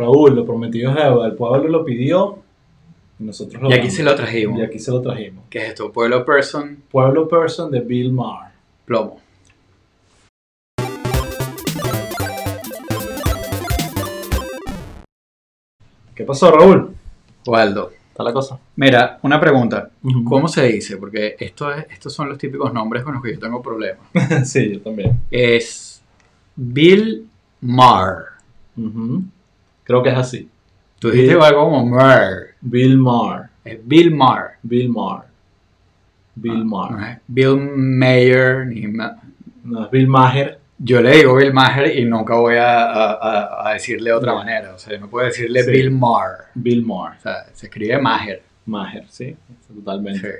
Raúl, lo prometido es deuda. El pueblo lo pidió y nosotros lo Y aquí damos. se lo trajimos. Y aquí se lo trajimos. ¿Qué es esto? Pueblo Person, Pueblo Person de Bill Maher. plomo. ¿Qué pasó, Raúl? Waldo. Está la cosa. Mira, una pregunta. ¿Cómo se dice? Porque esto es, estos son los típicos nombres con los que yo tengo problemas. sí, yo también. Es Bill Maher. Creo que es así. Tú dijiste Bill- algo como Maher. Bill Maher. Es Bill Maher. Bill Maher. Bill No Maher. es Bill Mayer. Ni Ma- No, es Bill Maher. Yo le digo Bill Maher y nunca voy a, a- a- decirle de otra Ya. manera. O sea, yo no puedo decirle Sí. Bill Maher. Bill Maher. O sea, se escribe Maher. Maher, sí. Totalmente. Sí.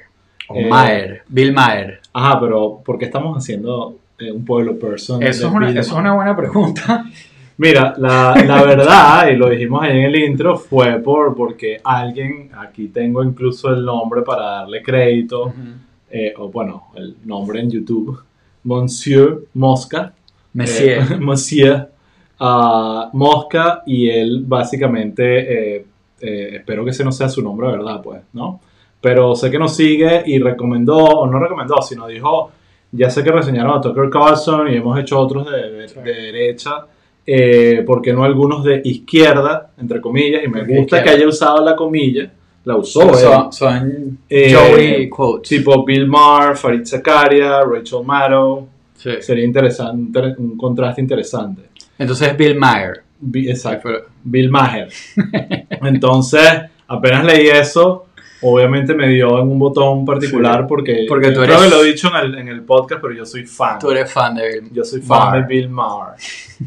O Eh, Maher. Bill Maher. Ajá, pero ¿por qué estamos haciendo eh, un pueblo person? Eso es, una, eso es una buena pregunta. Mira, la, la verdad, y lo dijimos ahí en el intro, fue por porque alguien, aquí tengo incluso el nombre para darle crédito, eh, o bueno, el nombre en YouTube, Monsieur Mosca. Messier. eh, Monsieur ah, Mosca, y él básicamente, eh, eh, espero que ese no sea su nombre verdad, pues, ¿no? Pero sé que nos sigue y recomendó, o no recomendó, sino dijo, ya sé que reseñaron a Tucker Carlson y hemos hecho otros de, de- Sí. de derecha, eh, ¿por qué no algunos de izquierda, entre comillas? Y me Porque gusta que haya usado la comilla, la usó son, son Eh, Joey quotes. Tipo Bill Maher, Farid Zakaria, Rachel Maddow, Sí. sería interesante, un contraste interesante. Entonces Bill Maher. Exacto. Bill Maher. Entonces, apenas leí eso, obviamente me dio en un botón particular Sí, porque, porque tú creo eres- que lo he dicho en el, en el podcast, pero yo soy fan. Tú eres fan de Bill Yo soy fan Maher. de Bill Maher.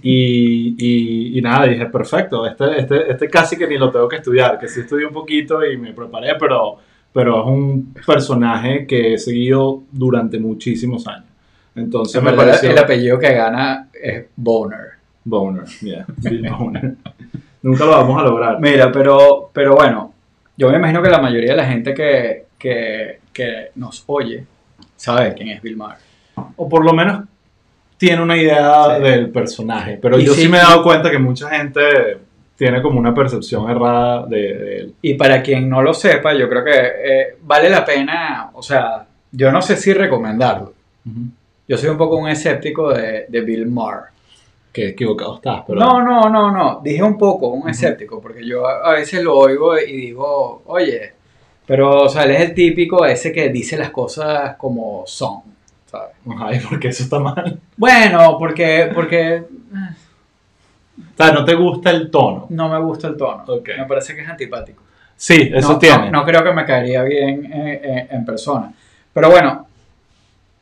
Y, y, y nada, dije, perfecto, este, este, este casi que ni lo tengo que estudiar, que sí estudié un poquito y me preparé, pero, pero es un personaje que he seguido durante muchísimos años. Entonces En me verdad, pareció... el apellido que gana es Boner. Boner, yeah, Bill Boner. Nunca lo vamos a lograr. Mira, pero, pero bueno, yo me imagino que la mayoría de la gente que, que, que nos oye sabe quién es Bill Maher. o por lo menos tiene una idea Sí. del personaje. Pero Y yo sí, sí me he dado cuenta que mucha gente tiene como una percepción errada de, de él. Y para quien no lo sepa, yo creo que eh, vale la pena, o sea, yo no sé si recomendarlo. Yo soy un poco un escéptico de, de Bill Maher. Que equivocado estás, pero... No, no, no, no. Dije un poco, un escéptico, porque yo a veces lo oigo y digo, oye, pero, o sea, él es el típico ese que dice las cosas como son, ¿sabes? Ay, porque eso está mal. Bueno, porque, porque O sea, no te gusta el tono. no me gusta el tono. Me parece que es antipático. Sí, eso no, tiene. No, no creo que me caería bien eh, eh, en persona. Pero bueno,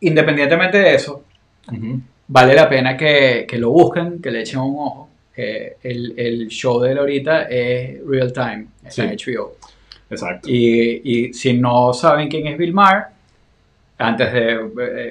independientemente de eso, Ujú. Vale la pena que, que lo busquen, que le echen un ojo. Eh, el, el show de él ahorita es Real Time, está en HBO. Exacto. Y, y si no saben quién es Bill Maher, antes de eh,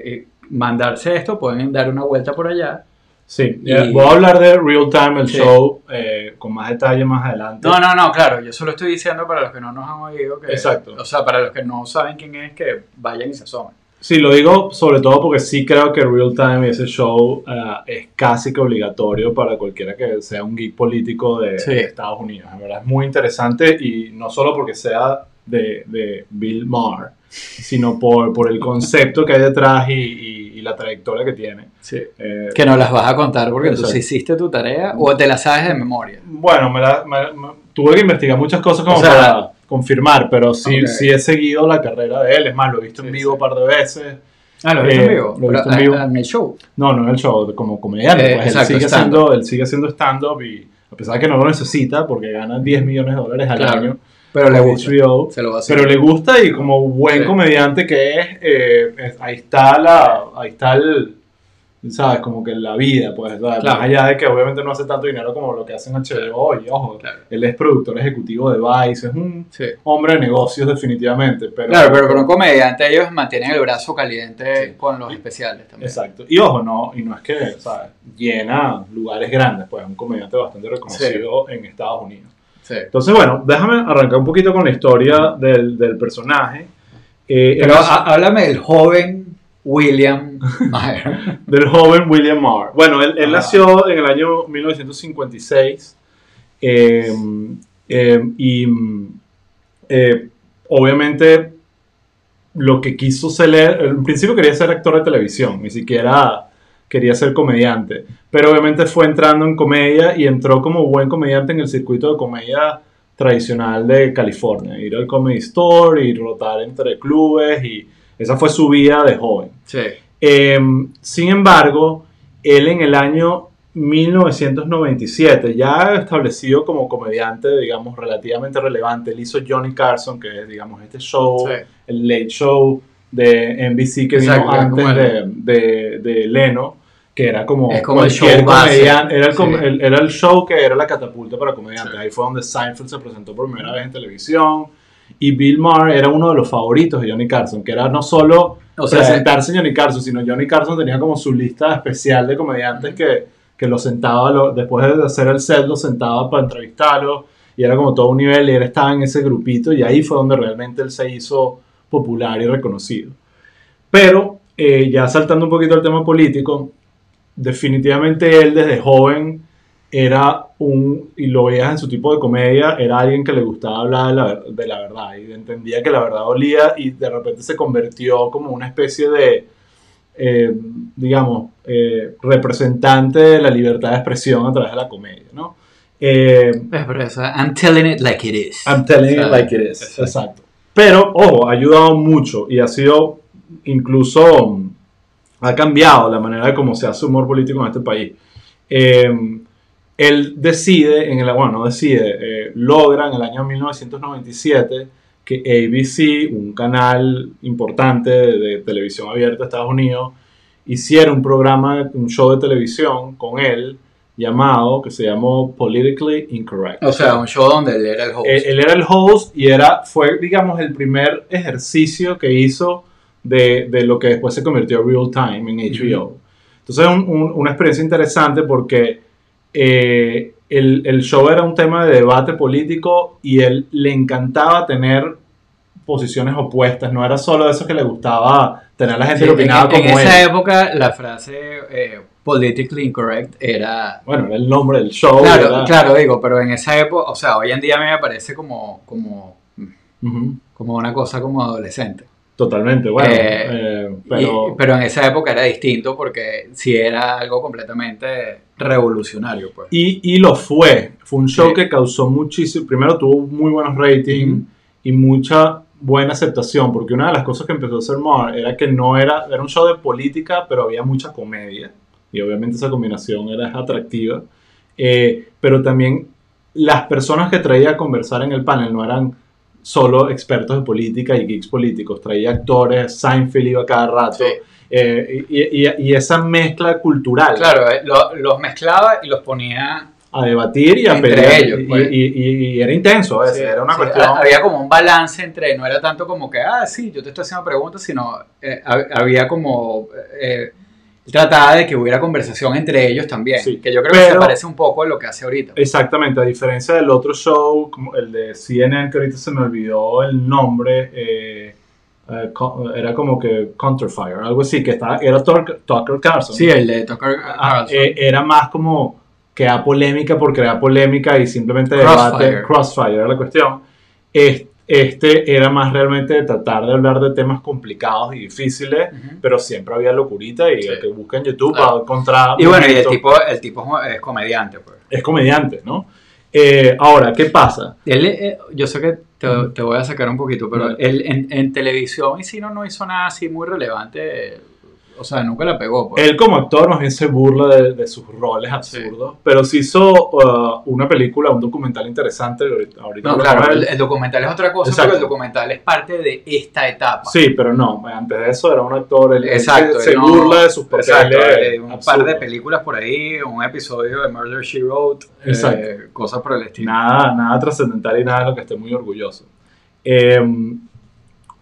eh, mandarse esto, pueden dar una vuelta por allá. Sí, Y- eh, voy a hablar de Real Time, el Sí. show, eh, con más detalle más adelante. No, no, no, claro, yo solo estoy diciendo para los que no nos han oído que... Exacto. O sea, para los que no saben quién es, que vayan y se asomen. Sí, lo digo sobre todo porque sí creo que Real Time y ese show eh, es casi que obligatorio para cualquiera que sea un geek político de, Sí. de Estados Unidos. En verdad es muy interesante y no solo porque sea de, de Bill Maher, sino por, por el concepto que hay detrás y, y- y la trayectoria que tiene. Sí. Eh, Que nos las vas a contar porque tú sí hiciste tu tarea o te la sabes de memoria. Bueno, me la- me- me- tuve que investigar muchas cosas como O sea, para confirmar, pero sí, sí he seguido la carrera de él. Es más, lo he visto en vivo sí. un par de veces. Ah, lo viste Eh, en vivo. lo he visto en vivo. En el show. No, no en el show, como comediante. Eh, pues, exacto, él, sigue haciendo, él sigue haciendo stand-up y a pesar de que no lo necesita porque gana 10 millones de dólares al Claro, año Pero le gusta. HBO, Se lo va a hacer. pero le gusta y como buen Sí. comediante que es, eh, es- ahí está la, ahí está el, sabes, como que la vida, pues, ¿sabes? Claro. más allá de que obviamente no hace tanto dinero como lo que hacen HBO y ojo, Claro. él es productor ejecutivo de Vice, es un Sí. hombre de negocios definitivamente, pero Claro, pero con un comediante ellos mantienen el brazo caliente Sí. con los especiales también. Exacto. Y ojo, no, y no es que, ¿sabes? Llena lugares grandes, pues es un comediante bastante reconocido en Estados Unidos. Sí. Entonces, bueno, déjame arrancar un poquito con la historia del, del personaje. Eh, Pero há- háblame del joven William Maher. del joven William Maher. Bueno, él, nació en el año 1956 Eh, eh, y eh, obviamente lo que quiso ser, en principio quería ser actor de televisión, ni siquiera quería ser comediante, pero obviamente fue entrando en comedia y entró como buen comediante en el circuito de comedia tradicional de California, ir al Comedy Store y rotar entre clubes y esa fue su vida de joven. Sí. Eh, sin embargo, él en el año 1997, ya establecido como comediante, digamos, relativamente relevante, él hizo Johnny Carson, que es, digamos, este show, Sí. el Late Show de NBC que Exacto, vino antes como de, el- de, de Leno, que era como, Es como el show comediante, era el, Sí. el- era el show que era la catapulta para comediantes. Sí. Ahí fue donde Seinfeld se presentó por primera vez en televisión. Y Bill Maher era uno de los favoritos de Johnny Carson, que era no solo O sea, presentarse en Johnny Carson, sino Johnny Carson tenía como su lista especial de comediantes que, que lo sentaba, lo- después de hacer el set, lo sentaba para entrevistarlo, y era como todo un nivel, y él estaba en ese grupito, y ahí fue donde realmente él se hizo popular y reconocido. Pero, eh, ya saltando un poquito al tema político, definitivamente él desde joven era un, y lo veías en su tipo de comedia, era alguien que le gustaba hablar de la, de la verdad y entendía que la verdad dolía y de repente se convirtió como una especie de, eh, digamos, eh, representante de la libertad de expresión a través de la comedia, ¿no? Eh, Es por eso, I'm telling it like it is. I'm telling it like it is. exacto. Exacto. Pero, ojo, ha ayudado mucho y ha sido incluso mm, ha cambiado la manera de cómo se hace humor político en este país. Eh, él decide, en el, bueno, no decide, eh, logra en el año 1997 que ABC, un canal importante de, de televisión abierta de Estados Unidos, hiciera un programa, un show de televisión con él llamado, que se llamó Politically Incorrect. O sea, un show donde él era el host. Él, él era el host y era, fue, digamos, el primer ejercicio que hizo de, de lo que después se convirtió en Real Time en HBO. Entonces, un- un- una experiencia interesante porque eh, el, el show era un tema de debate político y él le encantaba tener posiciones opuestas, no era solo eso que le gustaba tener a la gente Sí, que opinaba en, en como él. esa época la frase eh, politically incorrect era... Bueno, era el nombre del show. Claro, era- claro, digo, pero en esa época, o sea, hoy en día a mí me parece como, como, Ujú, como una cosa como adolescente. Totalmente, bueno. Eh, eh, Y- pero, pero en esa época era distinto porque sí era algo completamente revolucionario, pues. Y, y lo fue. Fue un show Sí. que causó muchísimo. Primero tuvo muy buenos ratings y mucha buena aceptación. Porque una de las cosas que empezó a hacer Mar era que no era. Era un show de política, pero había mucha comedia. Y obviamente esa combinación era atractiva. Eh, pero también las personas que traía a conversar en el panel no eran solo expertos de política y geeks políticos. Traía actores, Seinfeld iba cada rato. Sí. eh, y, y- y esa mezcla cultural Claro, eh, lo- los mezclaba y los ponía... a debatir y a Entre pelear. ellos, y, pues. y- y- y era intenso Sí, era una sí, cuestión. ha- Había como un balance entre, no era tanto como que, ah, sí, yo te estoy haciendo preguntas, sino eh, hab- había como, eh, trataba de que hubiera conversación entre ellos también, Sí, que yo creo que se pero- parece un poco a lo que hace ahorita. Exactamente, a diferencia del otro show, como el de CNN, que ahorita se me olvidó el nombre, eh, eh, era como que Counterfire, algo así, que estaba, era Tucker, Tucker Carlson. Sí, el de Tucker Ah, Carlson. eh, era más como que da polémica por crear polémica y simplemente Crossfire. debate. Crossfire era la cuestión. Es- Este era más realmente de tratar de hablar de temas complicados y difíciles, pero siempre había locurita y Sí. el que busca en YouTube Claro. va a encontrar. Y bueno, y el tipo, el tipo es comediante, pues. Es comediante, ¿no? Eh, ahora, ¿qué pasa? Él, eh, yo sé que te, voy a sacar un poquito, pero él en, en televisión y si no, no hizo nada así muy relevante. O sea, nunca la pegó. Pues. Él como actor más bien se burla de, de sus roles absurdos, pero sí hizo uh, una película, un documental interesante. Ahorita, no, claro, el, el documental es otra cosa, Exacto. pero el documental es parte de esta etapa. Sí, pero no, antes de eso era un actor, él, él Exacto, se, se él no- burla de sus papeles. Exacto, un par de películas por ahí, un episodio de Murder She Wrote, eh, cosas por el estilo. Nada, nada trascendental y nada de lo que esté muy orgulloso. Eh,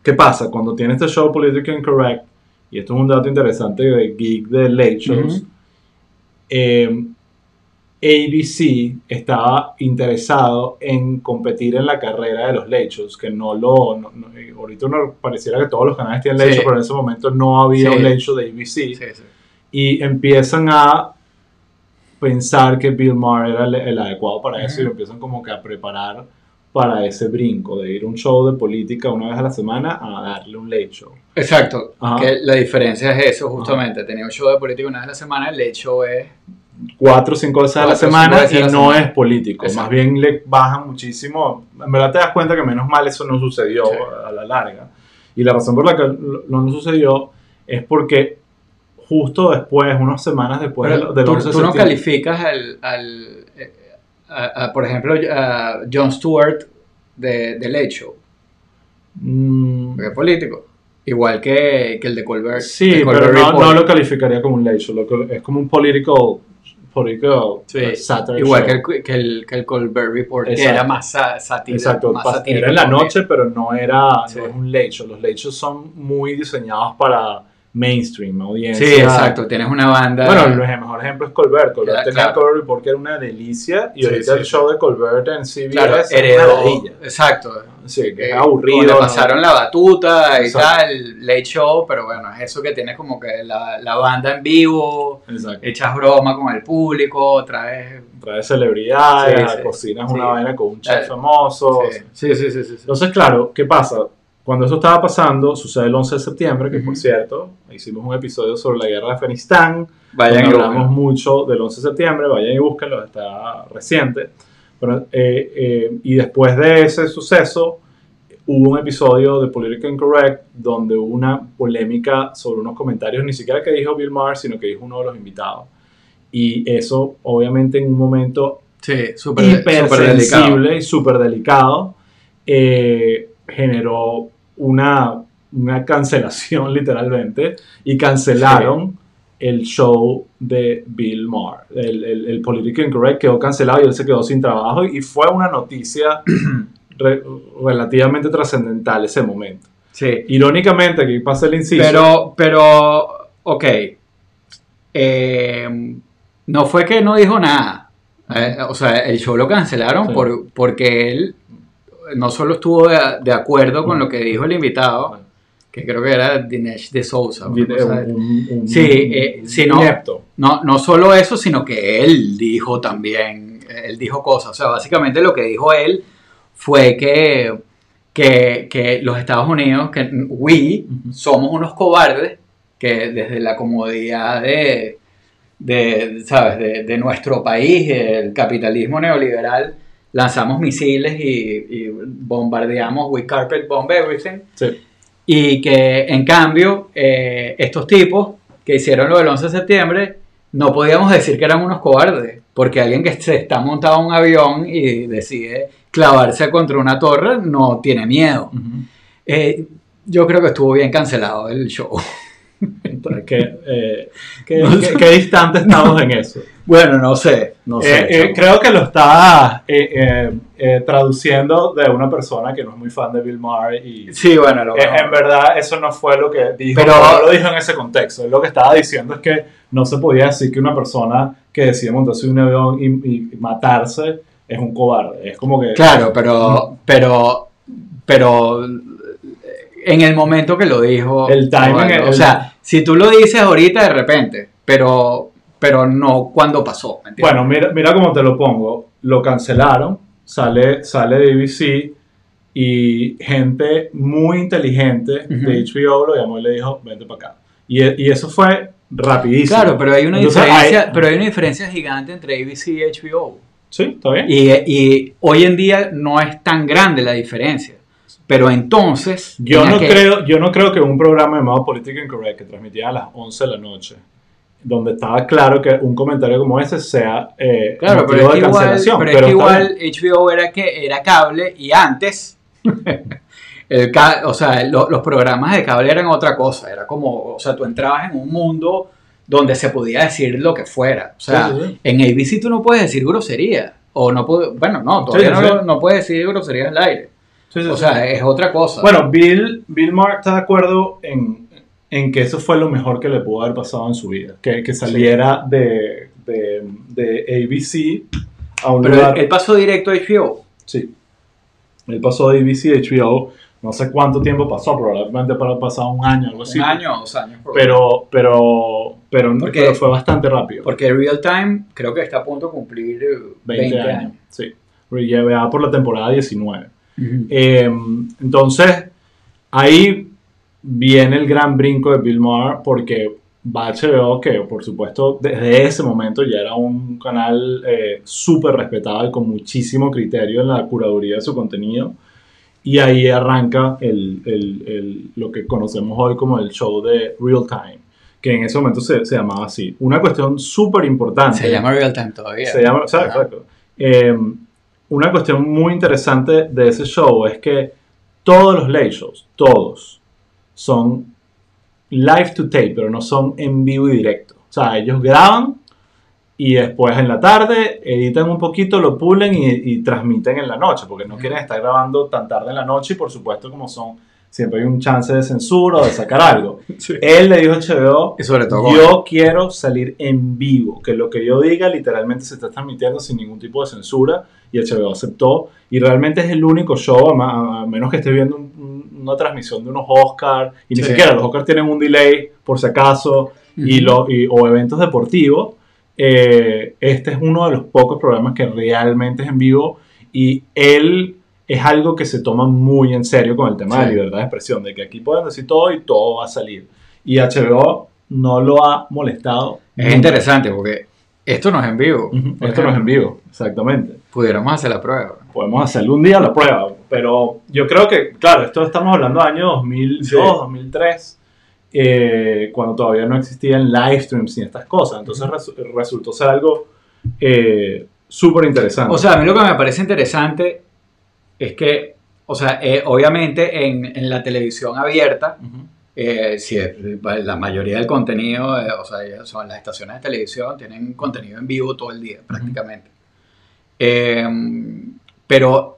¿Qué pasa? Cuando tiene este show Politically Incorrect, y esto es un dato interesante de geek de late shows, eh, ABC estaba interesado en competir en la carrera de los late shows, que no lo... no- no- ahorita uno pareciera que todos los canales tienen late Sí. show, pero en ese momento no había Sí. un late show de ABC Sí, y empiezan a pensar que Bill Maher era el, el adecuado para eso y lo empiezan como que a preparar para ese brinco de ir a un show de política una vez a la semana a darle un late show. Exacto. Ajá. Que la diferencia es eso, justamente. Tenía un show de política una vez a la semana, el hecho es. Cuatro o cinco veces a la semana y la no semana. es político. Exacto. Más bien le bajan muchísimo. En verdad te das cuenta que menos mal eso no sucedió Sí. a la larga. Y la razón por la que lo- no sucedió es porque justo después, unas semanas después Pero del, del tú, 11 de tú no septiembre- calificas al. al a- a, por ejemplo, a Jon Stewart de, de Late Show, Mm, es político. Igual que, que el de Colbert. sí, de Colbert pero no, no lo calificaría como un late show. lo que- es como un political, political Sí, uh, satire Igual show. que el, que, el, que el Colbert Report, que Exacto. era más sa- satírico. Exacto, más satírico era en la noche, pero no era Sí. no es un late show. Los late shows son muy diseñados para mainstream, audiencia. Sí, exacto. Tienes una banda. Bueno, el mejor ejemplo es Colbert. Colbert Claro, tenía claro. el Colbert Report que era una delicia y Sí, ahorita sí, el show de Colbert en CBS claro, es una heredó. maravilla. Exacto. Sí, que Eh, es aburrido. le ¿no? pasaron la batuta y Exacto. tal, late show, pero bueno, es eso que tienes como que la, la banda en vivo, Exacto. echas broma con el público, traes... Trae celebridades, Sí, sí. cocinas Sí. una vaina con un chef famoso. Sí, sí, sí, sí. sí. Entonces, claro, ¿qué pasa? Cuando eso estaba pasando, sucede el 11 de septiembre, que por Ujú. cierto, hicimos un episodio sobre la guerra de Afganistán, Vayan y hablamos mucho del 11 de septiembre, vayan y búsquenlo, está reciente. Pero, eh, eh, y después de ese suceso, hubo un episodio de Political Incorrect donde hubo una polémica sobre unos comentarios, ni siquiera que dijo Bill Maher, sino que dijo uno de los invitados. Y eso, obviamente, en un momento Sí, delicado. hipersensible y súper delicado, eh, generó una, una cancelación literalmente y cancelaron el show de Bill Maher. El, el, el Political Incorrect quedó cancelado y él se quedó sin trabajo y fue una noticia re- relativamente trascendental ese momento. Sí, Irónicamente, aquí pasa el inciso. pero, pero, ok, Eh, no fue que no dijo nada, Eh, o sea, el show lo cancelaron Sí. por, porque él no solo estuvo de, de acuerdo con lo que dijo el invitado, que creo que era Dinesh de Souza. un, un- un- Sí, eh, un si no-. No, solo eso, sino que él dijo también, él dijo cosas. O sea, básicamente lo que dijo él fue que, que, que los Estados Unidos, que we, somos unos cobardes que desde la comodidad de, de ¿sabes? De, de nuestro país, el capitalismo neoliberal, lanzamos misiles y, y bombardeamos, we carpet bomb everything. Sí. Y que en cambio, eh, estos tipos que hicieron lo del 11 de septiembre, no podíamos decir que eran unos cobardes, porque alguien que se está montado en un avión y decide clavarse contra una torre no tiene miedo. Ujú. Eh, yo creo que estuvo bien cancelado el show. Entonces, ¿qué, eh, qué- No qué- sé. qué distante estamos en eso? Bueno, no sé, no sé. Eh, eh, chamo. creo que lo está eh, eh, eh, traduciendo de una persona que no es muy fan de Bill Maher y sí, bueno, lo eh, en verdad eso no fue lo que dijo, Pero- no lo dijo en ese contexto. Lo que estaba diciendo es que no se podía decir que una persona que decide montarse un avión y, y matarse es un cobarde. Es como que... Claro, pero, pero, pero en el momento que lo dijo, El timing, bueno, o sea, si tú lo dices ahorita de repente, pero, pero no cuando pasó, ¿me? Bueno, mira, mira cómo te lo pongo. Lo cancelaron, sale, sale de ABC y gente muy inteligente de Ujú. HBO lo llamó y le dijo, vente para acá. Y, y eso fue rapidísimo. claro, pero hay una Entonces, diferencia, hay- pero hay una diferencia gigante entre ABC y HBO. Sí, está bien. Y, y hoy en día no es tan grande la diferencia. Pero entonces. Yo no, que- creo, yo no creo que un programa llamado Political Incorrect que transmitía a las 11 de la noche, donde estaba claro que un comentario como ese sea eh, Claro, pero es de igual, cancelación. pero pero es que igual bien. HBO era, que, era cable y antes, el ca- o sea, lo- los programas de cable eran otra cosa. Era como, o sea, tú entrabas en un mundo donde se podía decir lo que fuera. O sea, Sí, sí, en ABC tú no puedes decir grosería. O no bueno, no, todavía Sí, no, no puedes decir grosería al aire. Sí, sí, O sea, es otra cosa. Bueno, Bill, Bill Maher está de acuerdo en, en que eso fue lo mejor que le pudo haber pasado en su vida. Que, que saliera de, de, de ABC a un pero lugar... él, pasó directo a HBO. Sí. Él pasó de ABC a HBO No sé cuánto tiempo pasó, probablemente para pasado un año, algo así. Un año o dos años. Pero, pero, pero, Porque- pero fue bastante rápido. Porque Real Time creo que está a punto de cumplir eh, 20, años. Sí. Ya por la temporada 19. Ujú. Eh, entonces, ahí viene el gran brinco de Bill Maher porque va HBO, que por supuesto desde ese momento ya era un canal eh, súper respetado y con muchísimo criterio en la curaduría de su contenido. Y ahí arranca el, el- el- lo que conocemos hoy como el show de Real Time, que en ese momento se, se llamaba así. Una cuestión súper importante. Se llama Real Time todavía. Se llama, o sea, Ajá. exacto. Eh, una cuestión muy interesante de ese show es que todos los late shows, todos, son live to tape, pero no son en vivo y directo. O sea, ellos graban y después en la tarde editan un poquito, lo pulen y, y transmiten en la noche, porque no quieren estar grabando tan tarde en la noche y por supuesto como son, siempre hay un chance de censura o de sacar algo. Él le dijo a HBO, Y sobre todo yo quiero salir en vivo, que lo que yo diga literalmente se está transmitiendo sin ningún tipo de censura y HBO aceptó y realmente es el único show, a, menos que esté viendo un- una transmisión de unos Oscars y ni Sí. siquiera los Oscars tienen un delay por si acaso y Ujú. lo, y- o eventos deportivos, eh, este es uno de los pocos programas que realmente es en vivo y él es algo que se toma muy en serio con el tema de Sí. libertad de expresión, de que aquí pueden decir todo y todo va a salir. Y HBO no lo ha molestado. Es nunca. interesante porque esto no es en vivo. Ujú, Por Esto no es en vivo, exactamente. Pudiéramos hacer la prueba. Podemos hacerlo un día la prueba, pero yo creo que, claro, esto estamos hablando de año 2002, Sí. 2003, eh, cuando todavía no existían live streams y estas cosas. Entonces resu- resultó ser algo eh, súper interesante. O sea, a mí lo que me parece interesante es que, o sea, eh, obviamente en, en la televisión abierta, eh, si es- la mayoría del contenido, eh, o sea, son las estaciones de televisión, tienen contenido en vivo todo el día, prácticamente. Eh, pero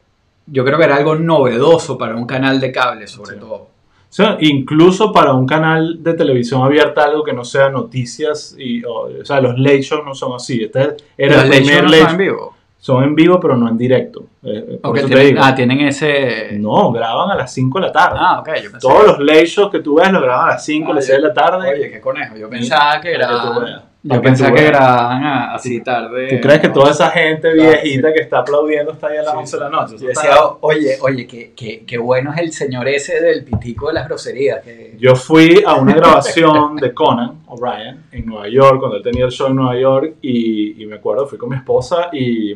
yo creo que era algo novedoso para un canal de cable, sobre Sí. todo. O sea, incluso para un canal de televisión abierta, algo que no sea noticias, y, o, o sea, los late shows no son así. Este era Los el late primer shows no late en vivo. Son en vivo, pero no en directo. Eh, eh, por Ok, eso te tienen, digo. ah, tienen ese... No, graban a las 5 de la tarde. Ah, ok, yo pensé... Todos los late shows que tú ves los graban a las 5, a las Oye, 6 de la tarde. Oye, qué conejo. Yo pensaba que que era... veas. Yo Para que que veas. grababan a- así tarde. ¿Tú crees que ¿no? toda esa gente viejita que está aplaudiendo está ahí a las Sí, 11 de la noche? Yo decía, oye, oye, qué, qué, qué bueno es el señor ese del pitico de las groserías. Que... Yo fui a una grabación de Conan O'Brien en Nueva York, cuando él tenía el show en Nueva York, y, y me acuerdo, fui con mi esposa y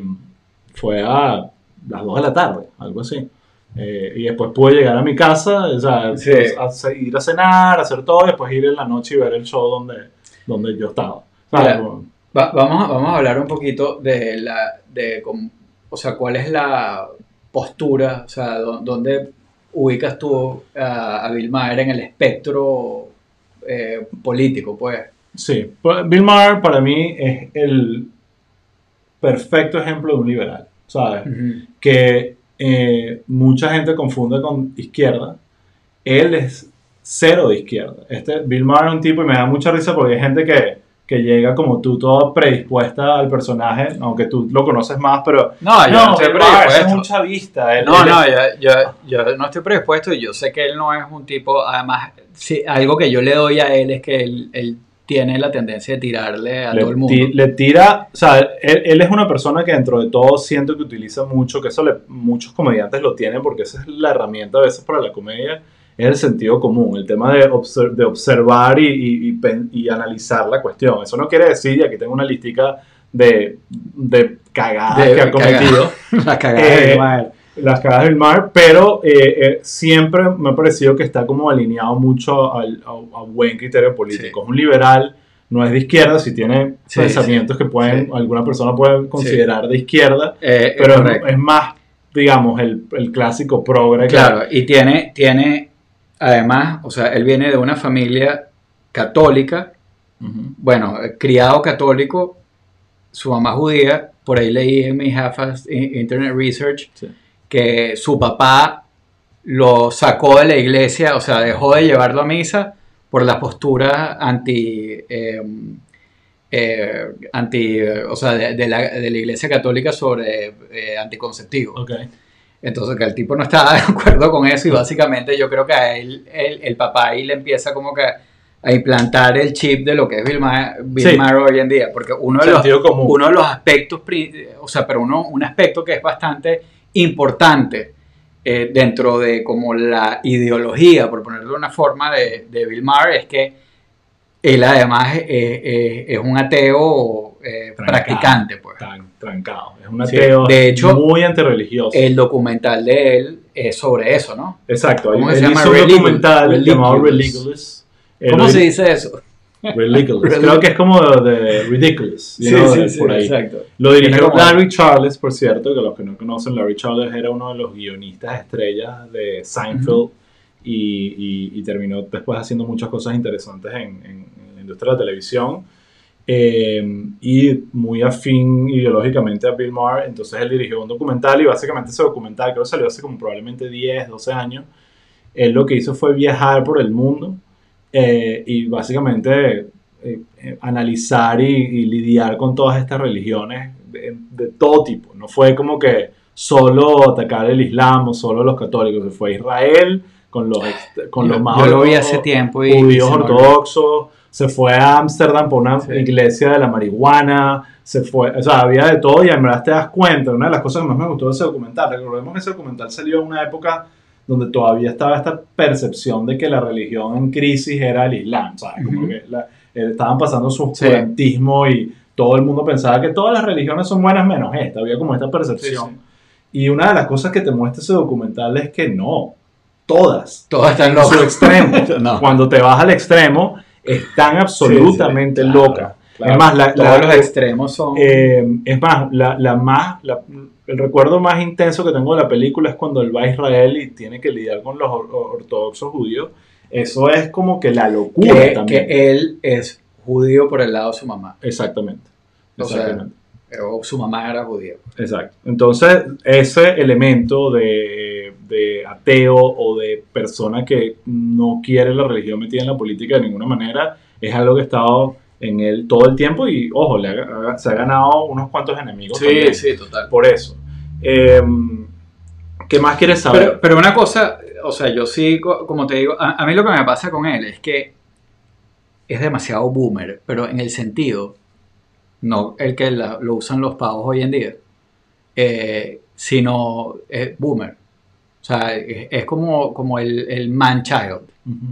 fue a las 2 de la tarde, algo así. Eh, y después pude llegar a mi casa, o sea, Sí. a- a- ir a cenar, hacer todo, y después ir en la noche y ver el show donde, donde yo estaba. Va- vamos, a- vamos a hablar un poquito de la, de, o sea, cuál es la postura, o sea, dó- dónde ubicas tú a, a Bill Maher en el espectro eh, político, pues. Sí, pues, Bill Maher para mí es el perfecto ejemplo de un liberal, ¿sabes? Que eh, mucha gente confunde con izquierda. Él es cero de izquierda. Este Bill Maher es un tipo y me da mucha risa porque hay gente que, que llega como tú toda predispuesta al personaje, aunque tú lo conoces más, pero No, yo no, estoy Maher es predispuesto. un chavista. él- No, él no, yo, yo, yo no estoy predispuesto y yo sé que él no es un tipo, además, sí, algo que yo le doy a él es que él, él tiene la tendencia de tirarle a le, todo el mundo. le tira, o sea, él, él es una persona que dentro de todo siento que utiliza mucho, que eso le- muchos comediantes lo tienen porque esa es la herramienta a veces para la comedia, es el sentido común, el tema de, de observar y, y- y analizar la cuestión. Eso no quiere decir, y aquí tengo una listica de, de cagadas De que ha cometido, Eh, las cagadas del mar, pero eh, eh, siempre me ha parecido que está como alineado mucho al, a, a buen criterio político. Sí. Es un liberal, no es de izquierda, si tiene Sí, pensamientos que pueden, alguna persona puede considerar de izquierda, pero es, es más, digamos, el, el clásico progre. que- Claro, y tiene, tiene, además, o sea, él viene de una familia católica, bueno, criado católico, su mamá judía, por ahí leí en mi Half Internet Research Sí. que su papá lo sacó de la iglesia, o sea, dejó de llevarlo a misa por la postura anti, eh, eh, anti, o sea, de, de la, de la iglesia católica sobre eh, anticonceptivo. Entonces, que el tipo no estaba de acuerdo con eso y básicamente yo creo que a él, el, el papá ahí le empieza como que a implantar el chip de lo que es Bill Maher, Bill Sí. Maher hoy en día, porque uno de los, uno de los aspectos, o sea, pero uno, un aspecto que es bastante importante eh, dentro de como la ideología, por ponerlo de una forma, de, de Bill Maher es que él además eh, eh, es un ateo eh, Trancado. practicante, pues. Tan trancado. Es un Sí, ateo de hecho, muy antirreligioso. El documental de él es sobre eso, ¿no? Exacto. ¿cómo él se llama? hizo un documental llamado. Religulous. Eh, ¿Cómo se dice eso? Ridiculous. Creo que es como de Ridiculous. you know, de- por ahí. exacto. Lo dirigió Larry Charles, por cierto, que los que no conocen, Larry Charles era uno de los guionistas estrellas de Seinfeld y, y- y terminó después haciendo muchas cosas interesantes en, en- en la industria de la televisión. Eh, y muy afín ideológicamente a Bill Maher, entonces él dirigió un documental y básicamente ese documental creo que salió hace como probablemente 10, 12 años. Él lo que hizo fue viajar por el mundo eh, y básicamente eh, eh, analizar y, y lidiar con todas estas religiones de, de todo tipo. No fue como que solo atacar el Islam o solo los católicos, se fue a Israel con los, con los más Yo lo vi hace tiempo y judíos ortodoxos, se fue a Ámsterdam por una Sí. iglesia de la marihuana, se fue, o sea, había de todo y en verdad te das cuenta, una de las cosas que más me gustó de ese documental, recordemos que ese documental salió en una época donde todavía estaba esta percepción de que la religión en crisis era el Islam, ¿sabes? Como Ujú. que la- eh, estaban pasando su Sí. oscurantismo y todo el mundo pensaba que todas las religiones son buenas menos esta, había como esta percepción. Sí, Y una de las cosas que te muestra ese documental es que no, todas, Todos están en locos. su extremo. No. Cuando te vas al extremo, están absolutamente Sí, sí, claro, locas. claro. Es más, la, Todos la- los extremos son. eh, es más, la, la más el recuerdo más intenso que tengo de la película es cuando él va a Israel y tiene que lidiar con los or- ortodoxos judíos. Eso es como que la locura que, también. que él es judío por el lado de su mamá. Exactamente. O sea, Exactamente. O su mamá era judía. Exacto. Entonces, ese elemento de, de ateo o de persona que no quiere la religión metida en la política de ninguna manera es algo que ha estado en él todo el tiempo y, ojo, le ha- se ha ganado unos cuantos enemigos también sí, total. por eso. Eh, ¿Qué más quieres saber? Pero, pero una cosa, o sea, yo sí, co- como te digo, a, a mí lo que me pasa con él es que es demasiado boomer, pero en el sentido, no el que la- lo usan los pavos hoy en día, eh, sino es boomer. O sea, es, es como, como el, el man child. Ujú.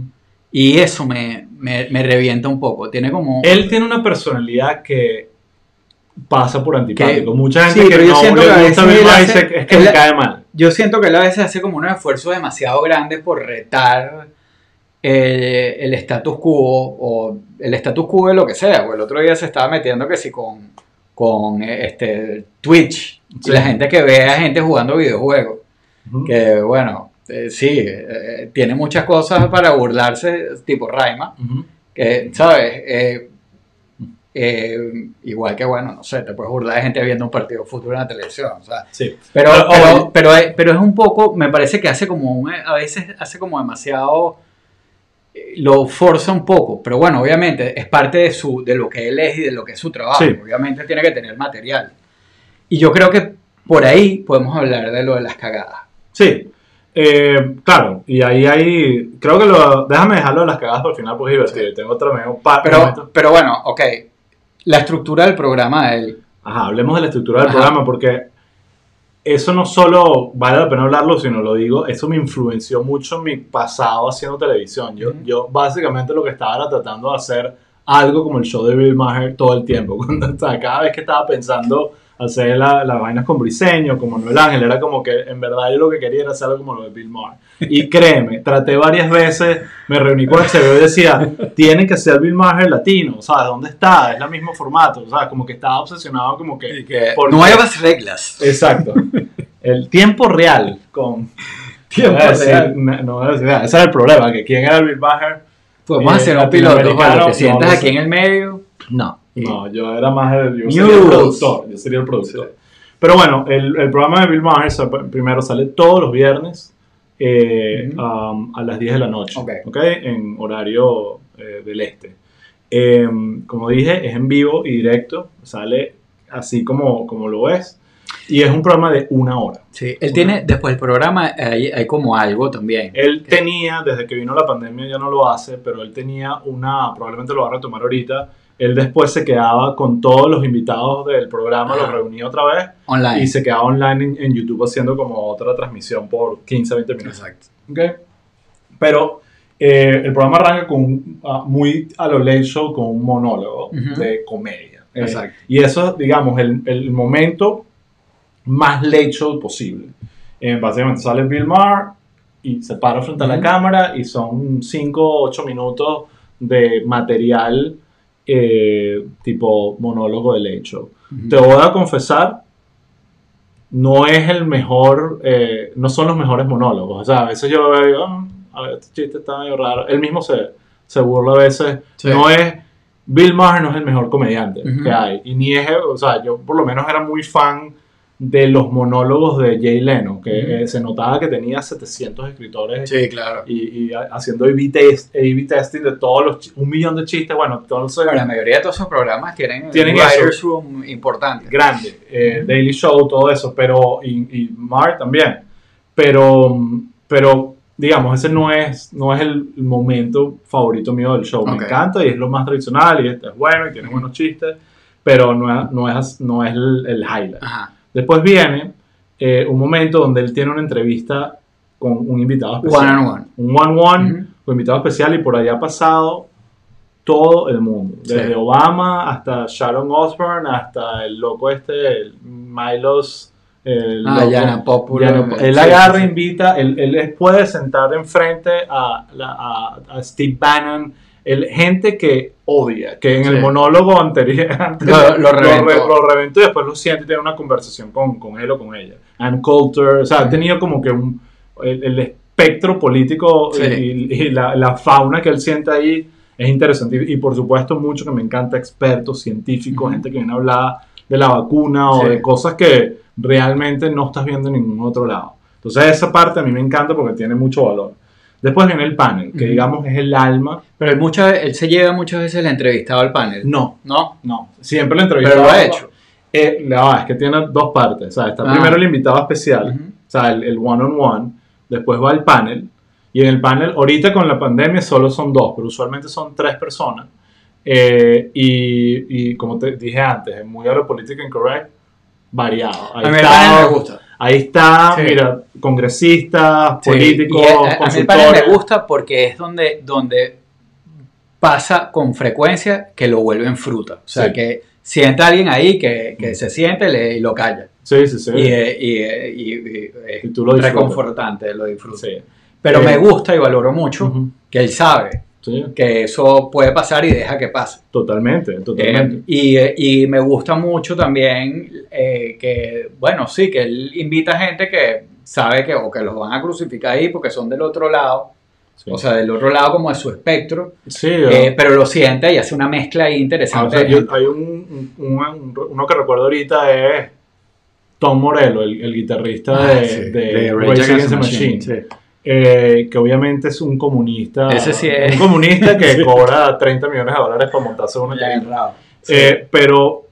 Y eso me, me, me revienta un poco. Tiene como... Él tiene una personalidad que pasa por antipático. Que- Mucha gente sí, que no le que a gusta es que me cae mal. Yo siento que él a veces hace como un esfuerzo demasiado grande por retar eh, el status quo o el status quo de lo que sea. Pues el otro día se estaba metiendo que sí con, con este, Twitch. Sí. la gente que ve a gente jugando videojuegos. Que bueno, eh, sí, eh, tiene muchas cosas para burlarse, tipo Raima. Ujú. Que, ¿sabes? Eh, eh, igual que, bueno, no sé, te puedes burlar de gente viendo un partido de fútbol en la televisión. O sea, Sí. pero, Pero, pero, pero es un poco, me parece que hace como un, a veces hace como demasiado, eh, lo forza un poco, pero bueno, obviamente es parte de, su, de lo que él es y de lo que es su trabajo, Sí. obviamente tiene que tener material. Y yo creo que por ahí podemos hablar de lo de las cagadas. Sí, eh, claro, y ahí hay, creo que lo, déjame dejarlo de las cagadas por el final, pues es divertido, tengo otro medio par, Pero, pero bueno, ok, la estructura del programa de él, Ajá, hablemos de la estructura del Ajá. programa, porque eso no solo vale la pena hablarlo, sino lo digo, eso me influenció mucho en mi pasado haciendo televisión. Yo, yo básicamente lo que estaba era tratando de hacer algo como el show de Bill Maher todo el tiempo. Cuando, o sea, cada vez que estaba pensando hacer la- las vainas con Briseño, como Noel Ángel, era como que en verdad yo lo que quería era hacer algo como lo de Bill Maher. Y créeme, traté varias veces, me reuní con HBO y decía, tiene que ser Bill Maher latino, ¿sabes? ¿Dónde está? Es el mismo formato, ¿sabes? Como que estaba obsesionado como que... Porque- nuevas reglas. Exacto. El tiempo real con... Tiempo no decir- real. no- no decir. Ese era el problema, que quién era Bill Maher. Podemos eh, hacer un piloto, no, sientas no aquí en el medio. No, no, yo era más el, yo sería el productor. Yo sería el productor. Pero bueno, el, el programa de Bill Maher primero sale todos los viernes eh, Ujú. um, a las 10 de la noche, Ok. ¿ok? En horario eh, del este. Eh, como dije, es en vivo y directo, sale así como, como lo ves. Y es un programa de una hora. Sí, él tiene, después del programa hay, hay como algo también. Él tenía, desde que vino la pandemia ya no lo hace, pero él tenía una, probablemente lo va a retomar ahorita, él después se quedaba con todos los invitados del programa, los reunía otra vez online. y se quedaba online en, en YouTube haciendo como otra transmisión por 15, 20 minutos. Exacto. ¿ok? Pero eh, el programa arranca con ah, muy a lo late show con un monólogo Ujú. de comedia. Eh, Exacto. y eso, digamos, el, el momento más late show posible. Eh, básicamente sale Bill Maher y se para frente a la cámara y son 5 o 8 minutos de material eh, tipo monólogo de late show. Ujú. Te voy a confesar, no es el mejor, eh, no son los mejores monólogos. O sea, a veces yo lo veo y digo, "Ah, a ver, este chiste está medio raro. Él mismo se, se burla a veces. Sí. No es, Bill Maher no es el mejor comediante que hay. Y ni es, o sea, yo por lo menos era muy fan de los monólogos de Jay Leno, que eh, se notaba que tenía 700 escritores Sí, claro. y, y ha- haciendo A-B, test, testing de todos los, un millón de chistes. Bueno, entonces, la mayoría de todos esos programas tienen, Tienen writer's room importante. grande, eh, Daily Show, todo eso, pero, y, y Mark también, pero, pero, digamos, ese no es, no es el momento favorito mío del show, me Ok. encanta y es lo más tradicional y este es bueno y tiene buenos chistes, pero no es, no es, no es el, el highlight. Ajá. Después viene eh, un momento donde él tiene una entrevista con un invitado especial. One on one. Un one-one con invitado especial y por ahí ha pasado todo el mundo. Sí. Desde Obama hasta Sharon Osbourne, hasta el loco este, el Milos. El Ah, Yana Populo. Yana Po- Él agarra, invita, él, él puede sentar enfrente a, a, a Steve Bannon, el, gente que odia, que en Sí. el monólogo anterior antes Lo- lo reventó. re- lo reventó y después lo siente y tiene una conversación con, con él o con ella. Ann Coulter, o sea, ha Ujú. tenido como que un, el, el espectro político Sí. y, y la, la fauna que él siente ahí es interesante. Y, y por supuesto, mucho que me encanta expertos, científicos, Ujú. gente que viene a hablar de la vacuna o Sí. de cosas que realmente no estás viendo en ningún otro lado. Entonces, esa parte a mí me encanta porque tiene mucho valor. Después viene el panel, que digamos es el alma. Pero él, muchas, él se lleva muchas veces el entrevistado al panel. No, ¿No? no. Siempre la entrevista. Pero lo ha hecho. Eh, verdad es que tiene dos partes. O sea, está Ah. primero el invitado especial, Ujú. o sea, el, el one-on-one. Después va el panel. Y en el panel, ahorita con la pandemia solo son dos, pero usualmente son tres personas. Eh, y, y como te dije antes, es muy a lo político incorrect, variado. Ahí A mí el panel me gusta. Ahí está, Sí. mira, congresistas, Sí, políticos, a- a, a mí consultores. me gusta porque es donde, donde pasa con frecuencia que lo vuelven fruta. O sea, Sí. que sienta alguien ahí que, que se siente le- y lo calla. Sí, sí, sí. Y, eh, y, eh, y- y es tú lo disfrutas. reconfortante, lo disfruto. Sí. Pero Eh, me gusta y valoro mucho Ujú. que él sabe Sí, que eso puede pasar y deja que pase. totalmente, totalmente. Eh, y, eh, y me gusta mucho también eh, que, bueno, sí, que él invita gente que sabe que o que los van a crucificar ahí porque son del otro lado, Sí. o sea, del otro lado como de su espectro, Sí, eh, pero lo siente y hace una mezcla ahí Ah, o interesante. sea, yo- hay un, un- un- uno que recuerdo ahorita es Tom Morello, el, el guitarrista Ah, de, de de Rage Rage Against the Machine, sí. Eh, que obviamente es un comunista, Ese sí es. un comunista que cobra 30 millones de dólares para montarse una Ya tarima. enrado. Sí. Eh, pero,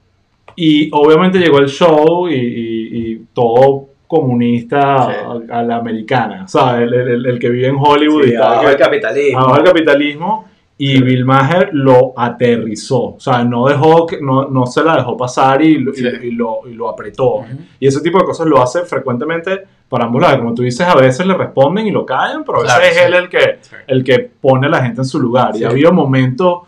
y obviamente llegó el show y, y- y todo comunista Sí. a, a la americana, ¿sabes? El, el- el que vive en Hollywood Sí, y tal, abajo el capitalismo. abajo el capitalismo y Sí. Bill Maher lo aterrizó, o sea, no dejó que, no, no se la dejó pasar y, lo- y- y lo, y lo apretó. Ujú. Y ese tipo de cosas lo hace frecuentemente lados. Como tú dices, a veces le responden y lo callan, pero a veces Claro, es sí. él el que, el que pone a la gente en su lugar. Sí. Y ha habido momentos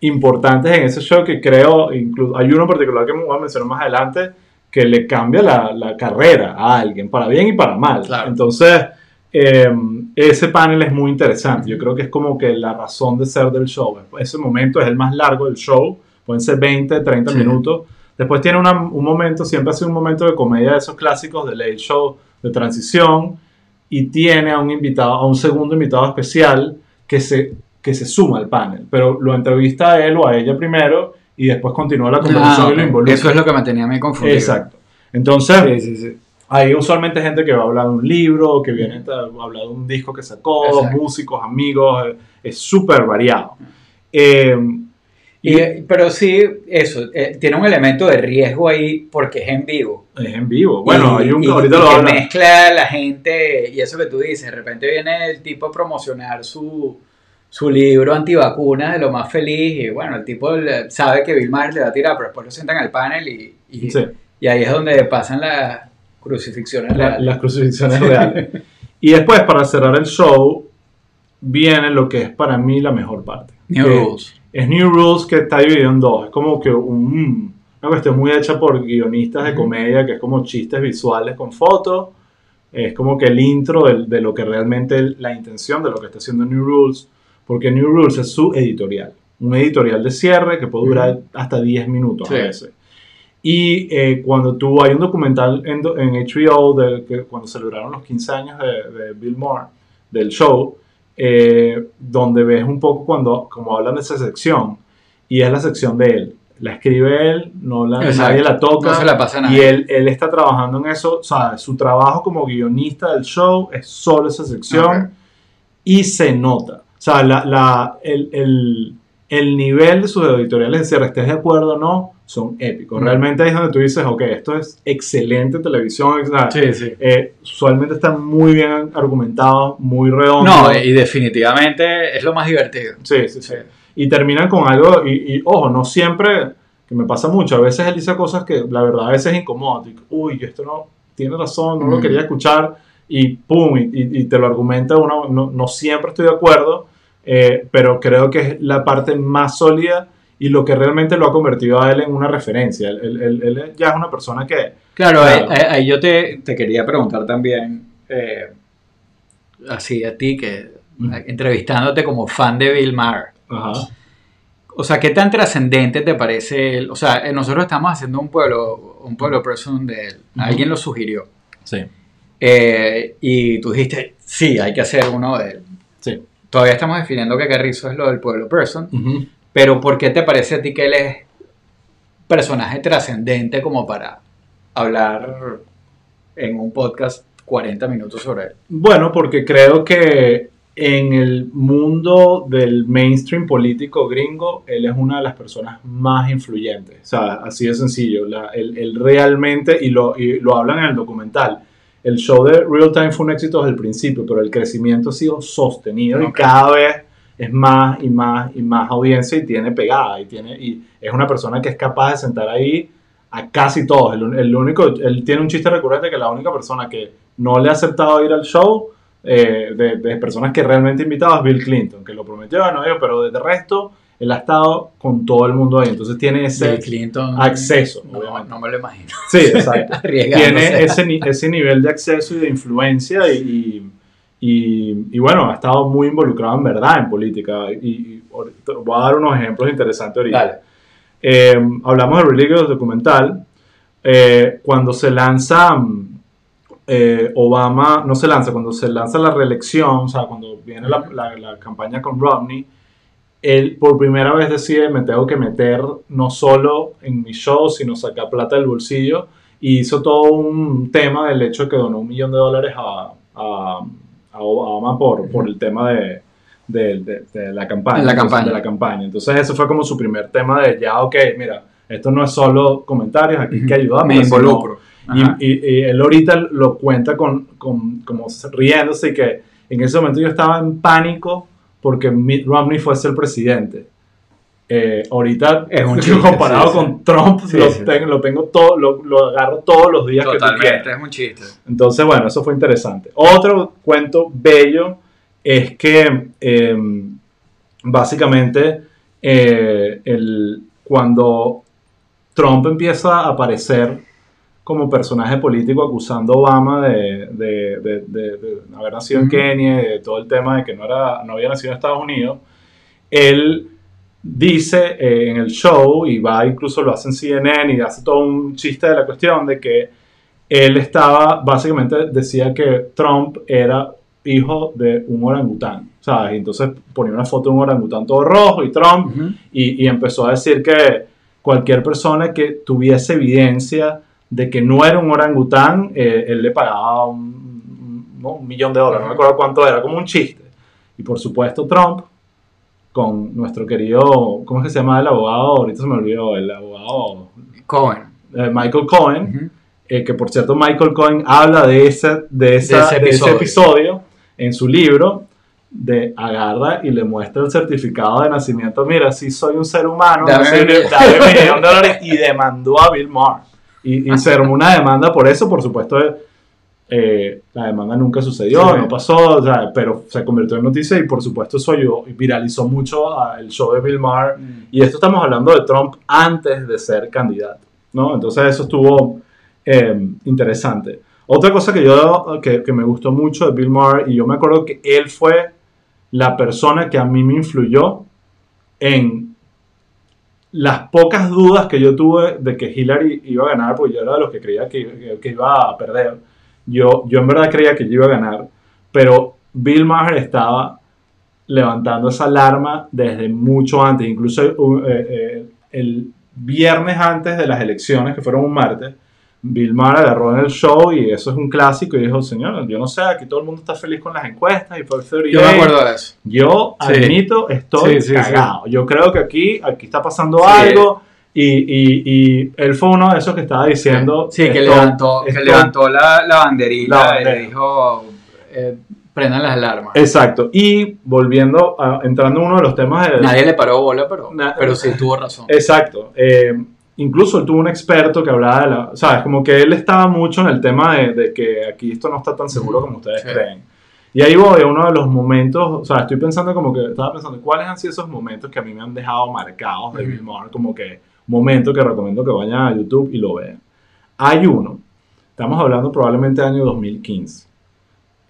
importantes en ese show que creo, incluso hay uno en particular que me voy a mencionar más adelante, que le cambia la, la carrera a alguien, para bien y para mal. Claro. Entonces, eh, ese panel es muy interesante. Yo creo que es como que la razón de ser del show. Ese momento es el más largo del show, pueden ser 20, 30 Sí. minutos. Después tiene una- un momento, siempre hace un momento de comedia de esos clásicos de late show de transición y tiene a un invitado, a un segundo invitado especial que se, que se suma al panel, pero lo entrevista a él o a ella primero y después continúa la conversación Ah, y lo involucra. Eso es lo que me tenía a mí confundido. Exacto. Entonces, Sí, sí, sí. hay usualmente gente que va a hablar de un libro, que viene a hablar de un disco que sacó, Exacto. músicos, amigos, es súper variado. Eh, Y, pero sí, eso, eh, tiene un elemento de riesgo ahí porque es en vivo. Es en vivo. Bueno, Y- hay un ahorita lo que mezcla la gente y eso que tú dices, de repente viene el tipo a promocionar su, su libro antivacuna de lo más feliz y bueno, el tipo sabe que Bill Maher le va a tirar, pero después lo sientan al panel y, y, Sí. y ahí es donde pasan las crucifixiones La- reales. las crucifixiones reales. Y después, para cerrar el show, viene lo que es para mí la mejor parte. New Rules. Es New Rules que está dividido en dos. Es como que un- una cuestión muy hecha por guionistas de comedia, que es como chistes visuales con fotos. Es como que el intro de, de lo que realmente la intención de lo que está haciendo New Rules. Porque New Rules es su editorial. Un editorial de cierre que puede durar hasta 10 minutos Sí. a veces. Y eh, cuando tú hay un documental en, en HBO de que cuando celebraron los 15 años de, de Bill Maher, del show, eh, donde ves un poco cuando como hablan de esa sección y es la sección de él. La escribe él, no la, Exacto. nadie la toca. No se la pasa a y él, él está trabajando en eso, o sea, su trabajo como guionista del show es solo esa sección y se nota. O sea, la, la- el, el- el nivel de sus editoriales de cierre, estés de acuerdo o no, son épicos. Mm. Realmente ahí es donde tú dices, ok, esto es excelente televisión. Sí, sí. eh, usualmente están muy bien argumentados, muy redondos. No, y definitivamente es lo más divertido. Sí, sí, sí. Y terminan con algo, y, y, ojo, no siempre, que me pasa mucho, a veces él dice cosas que la verdad a veces incomodan. Tipo, Uy, esto no tiene razón, no lo Mm. quería escuchar, y pum, y, y- y te lo argumenta uno, no, no siempre estoy de acuerdo, eh, pero creo que es la parte más sólida y lo que realmente lo ha convertido a él en una referencia. Él, él- él- ya es una persona que... Claro, Claro. ahí, ahí- ahí yo te, te quería preguntar también, eh, así a ti, que Mm. entrevistándote como fan de Bill Maher, Ajá. o sea, ¿qué tan trascendente te parece él? O sea, eh, nosotros estamos haciendo un pueblo, un pueblo person de él, alguien lo sugirió, Sí. eh, y tú dijiste, sí, hay que hacer uno de él. Sí. Todavía estamos definiendo que Carrizo es lo del pueblo person, Ujú. pero ¿por qué te parece a ti que él es personaje trascendente como para hablar en un podcast 40 minutos sobre él? Bueno, porque creo que en el mundo del mainstream político gringo, él es una de las personas más influyentes. O sea, así de sencillo. La- él, él realmente, y lo, y lo hablan en el documental, el show de Real Time fue un éxito desde el principio, pero el crecimiento ha sido sostenido y cada vez es más y más y más audiencia y tiene pegada. Y, tiene, y es una persona que es capaz de sentar ahí a casi todos. El, el único, él tiene un chiste recurrente que la única persona que no le ha aceptado ir al show eh, de, de personas que realmente invitaba es Bill Clinton, que lo prometió, no pero de resto él ha estado con todo el mundo ahí. Entonces tiene ese Clinton. acceso, No, obviamente. no me lo imagino. Sí, exacto. Tiene ese, ese nivel de acceso y de influencia y, y, y bueno, ha estado muy involucrado en verdad en política. Y, voy a dar unos ejemplos interesantes ahorita. Eh, hablamos de Ridiculous documental. Eh, cuando se lanza eh, Obama, no se lanza, cuando se lanza la reelección, o sea, cuando viene la, la- la campaña con Romney, él por primera vez decide, me tengo que meter no solo en mi show, sino sacar plata del bolsillo, y hizo todo un tema del hecho de que donó un millón de dólares a, a, a Obama por, por el tema de, de, de- de la campaña. La entonces, campaña. de la campaña. Entonces ese fue como su primer tema de ya, ok, mira, esto no es solo comentarios, aquí hay que ayudar. Me involucro. Y, y- y él ahorita lo cuenta con, con- como riéndose y que en ese momento yo estaba en pánico porque Mitt Romney fuese el presidente. Eh, ahorita Es un chiste, comparado sí, sí. con Trump Sí, lo, sí. tengo, lo tengo todo, lo, lo agarro todos los días que tú Totalmente, quieras. es un chiste. Entonces, bueno, eso fue interesante. Otro cuento bello es que eh, básicamente eh, el, cuando Trump empieza a aparecer como personaje político acusando a Obama de, de- de- de- haber nacido en. Kenia y de todo el tema de que no, era, no había nacido en Estados Unidos, él dice eh, en el show, y va incluso lo hace en CNN y hace todo un chiste de la cuestión de que él estaba, básicamente decía que Trump era hijo de un orangután, ¿sabes? Y entonces ponía una foto de un orangután todo rojo y Trump, Ujú. y, y empezó a decir que cualquier persona que tuviese evidencia de que no era un orangután, eh, él le pagaba un, un- ¿no? un millón de dólares, no me acuerdo cuánto era, como un chiste. Y por supuesto Trump con nuestro querido, ¿cómo es que se llama el abogado? Ahorita se me olvidó, el abogado Cohen. eh, Michael Cohen, Ujú. eh, que por cierto Michael Cohen habla de ese, de esa- ese de ese episodio. episodio en su libro, de agarra y le muestra el certificado de nacimiento, mira, si soy un ser humano, no soy- dame un millón de dólares, y demandó a Bill Maher. Y, y se armó una demanda por eso, por supuesto, eh, la demanda nunca sucedió, Sí. no pasó, o sea, pero se convirtió en noticia y por supuesto eso ayudó y viralizó mucho el show de Bill Maher. Y esto estamos hablando de Trump antes de ser candidato, ¿no? Entonces eso estuvo eh, interesante. Otra cosa que yo, que, que me gustó mucho de Bill Maher, y yo me acuerdo que él fue la persona que a mí me influyó en las pocas dudas que yo tuve de que Hillary iba a ganar, porque yo era de los que creía que, que- iba a perder. Yo, yo en verdad creía que ella iba a ganar, pero Bill Maher estaba levantando esa alarma desde mucho antes, incluso eh, eh, el viernes antes de las elecciones, que fueron un martes, Bill Maher agarró en el show y eso es un clásico y dijo, señor, yo no sé, aquí todo el mundo está feliz con las encuestas y Fox 38. Yo me acuerdo de eso. Yo Sí. admito, estoy Sí, sí, cagado. Yo creo que aquí, aquí está pasando Sí. algo y, y, y él fue uno de esos que estaba diciendo... Sí, que esto- levantó, que levantó la, la banderita La bandera. y le dijo, eh, prendan las alarmas. Exacto. Y volviendo, a, entrando en uno de los temas de... Nadie le paró bola, pero, Na- pero sí tuvo razón. Exacto. Eh, incluso él tuvo un experto que hablaba de la... ¿Sabes? Como que él estaba mucho en el tema de, de que aquí esto no está tan seguro como ustedes Sí. creen. Y ahí voy a uno de los momentos, o sea, estoy pensando como que, estaba pensando, ¿cuáles han sido esos momentos que a mí me han dejado marcados de. Bill Maher? Como que, momento que recomiendo que vayan a YouTube y lo vean. Hay uno, estamos hablando probablemente del año 2015,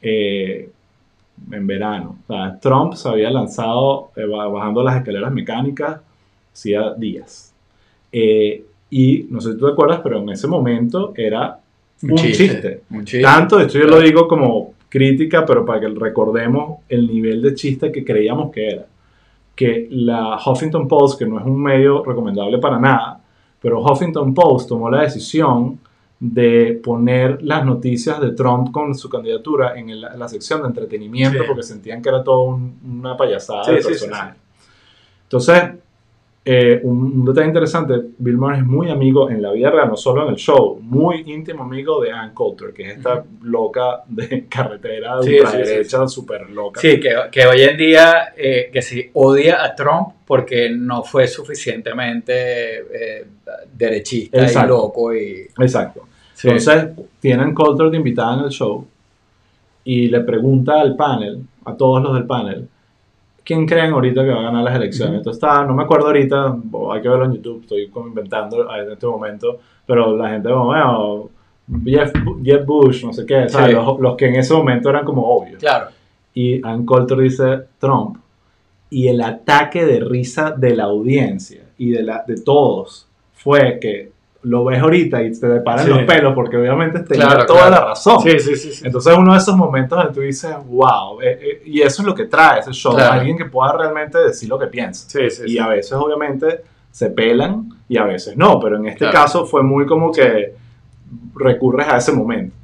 eh, en verano. O sea, Trump se había lanzado eh, ba- bajando las escaleras mecánicas hacía días. Eh, y no sé si tú te acuerdas, pero en ese momento era un chiste. Un chiste. Tanto, esto yo lo digo como crítica, pero para que recordemos el nivel de chiste que creíamos que era. Que la Huffington Post, que no es un medio recomendable para nada, pero Huffington Post tomó la decisión de poner las noticias de Trump con su candidatura en el- la sección de entretenimiento Sí. porque sentían que era todo un- una payasada Sí, de sí, sí, personaje. Entonces, eh, un, detalle interesante, Bill Maher es muy amigo en la vida real, no solo en el show, muy íntimo amigo de Ann Coulter, que es esta loca de carretera Sí, ultraderecha, súper loca. Sí, que, que hoy en día eh, que sí odia a Trump porque no fue suficientemente eh, derechista Exacto. y loco y Exacto. Entonces, tienen Coulter de invitada en el show y le pregunta al panel, a todos los del panel, ¿quién creen ahorita que va a ganar las elecciones? Entonces, está, no me acuerdo ahorita, hay que verlo en YouTube, estoy como inventando en este momento, pero la gente, como, bueno, Jeff, Bush, no sé qué, ¿sabes? Sí. Los, los que en ese momento eran como obvios. claro. Y Ann Coulter dice Trump. Y el ataque de risa de la audiencia y de, la, de todos fue que lo ves ahorita y te paran Sí. los pelos porque obviamente tenía Claro, toda claro. la razón. Sí, sí, sí. sí. Entonces uno de esos momentos donde tú dices, wow, eh, eh, y eso es lo que trae ese show, Claro. alguien que pueda realmente decir lo que piensa. Sí, sí, Y sí. a veces obviamente se pelan y a veces no, pero en este Claro. caso fue muy como que recurres a ese momento.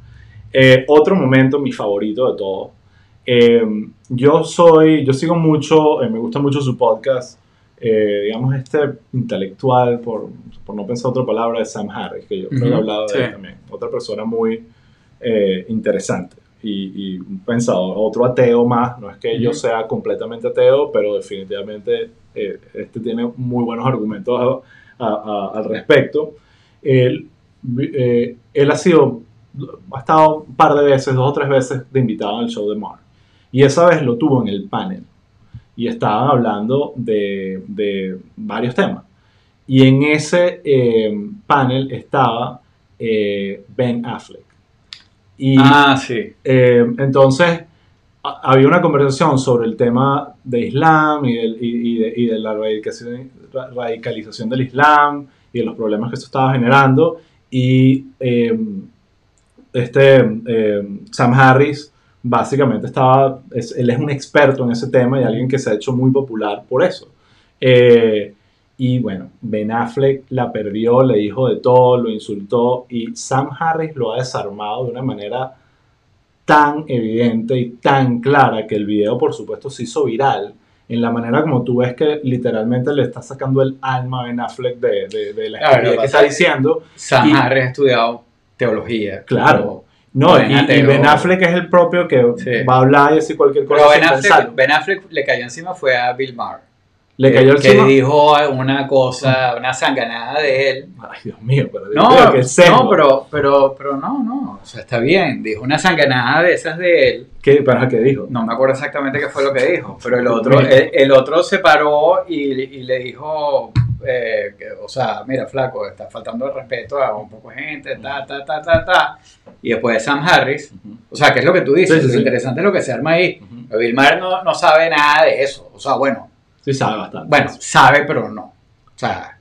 Eh, otro momento, mi favorito de todo. Eh, yo soy, yo sigo mucho, eh, me gusta mucho su podcast, eh, digamos este intelectual, por, por no pensar otra palabra, de Sam Harris, que yo creo que he hablado de él sí. también. Otra persona muy eh, interesante y, y un pensador, otro ateo más, no es que yo Ujú. sea completamente ateo, pero definitivamente eh, este tiene muy buenos argumentos a- a- a- al respecto. Él, eh, él ha sido, ha estado un par de veces, dos o tres veces de invitado en el show de Mark. Y esa vez lo tuvo en el panel. Y estaban hablando de, de varios temas. Y en ese eh, panel estaba eh, Ben Affleck. Y Ah, sí. eh, entonces había una conversación sobre el tema de Islam y, del- y- y de, y de la radicalización, ra- radicalización del Islam y de los problemas que eso estaba generando. Y eh, este eh, Sam Harris básicamente estaba, es- él es un experto en ese tema y alguien que se ha hecho muy popular por eso. Eh, y bueno, Ben Affleck la perdió, le dijo de todo, lo insultó y Sam Harris lo ha desarmado de una manera tan evidente y tan clara que el video por supuesto se hizo viral en la manera como tú ves que literalmente le está sacando el alma a Ben Affleck de, de, de la lo que está diciendo. Sam Y- Harris ha estudiado teología. Claro. No, Ben y. Ben Affleck es el propio que Sí. va a hablar y decir cualquier cosa Pero ben Affleck, pensarlo. ben Affleck le cayó encima fue a Bill Maher. Le cayó que encima. dijo una cosa, una sanganada de él. Ay, Dios mío, pero Dios No, qué seco. no, pero, pero, pero no, no, o sea, está bien. Dijo una sanganada de esas de él. ¿Qué, pero, ¿qué dijo? No me acuerdo exactamente qué fue lo que dijo, pero el otro, el, el otro se paró y, y le dijo, eh, que, o sea, mira, flaco, está faltando el respeto a un poco de gente, ta, ta, ta, ta, ta. Y después Sam Harris, Ujú. o sea, que es lo que tú dices, Sí, sí, lo sí. interesante es lo que se arma ahí. Ujú. Bill Maher no, no sabe nada de eso, o sea, bueno, Sí sabe bastante. bueno, sabe, pero no. O sea,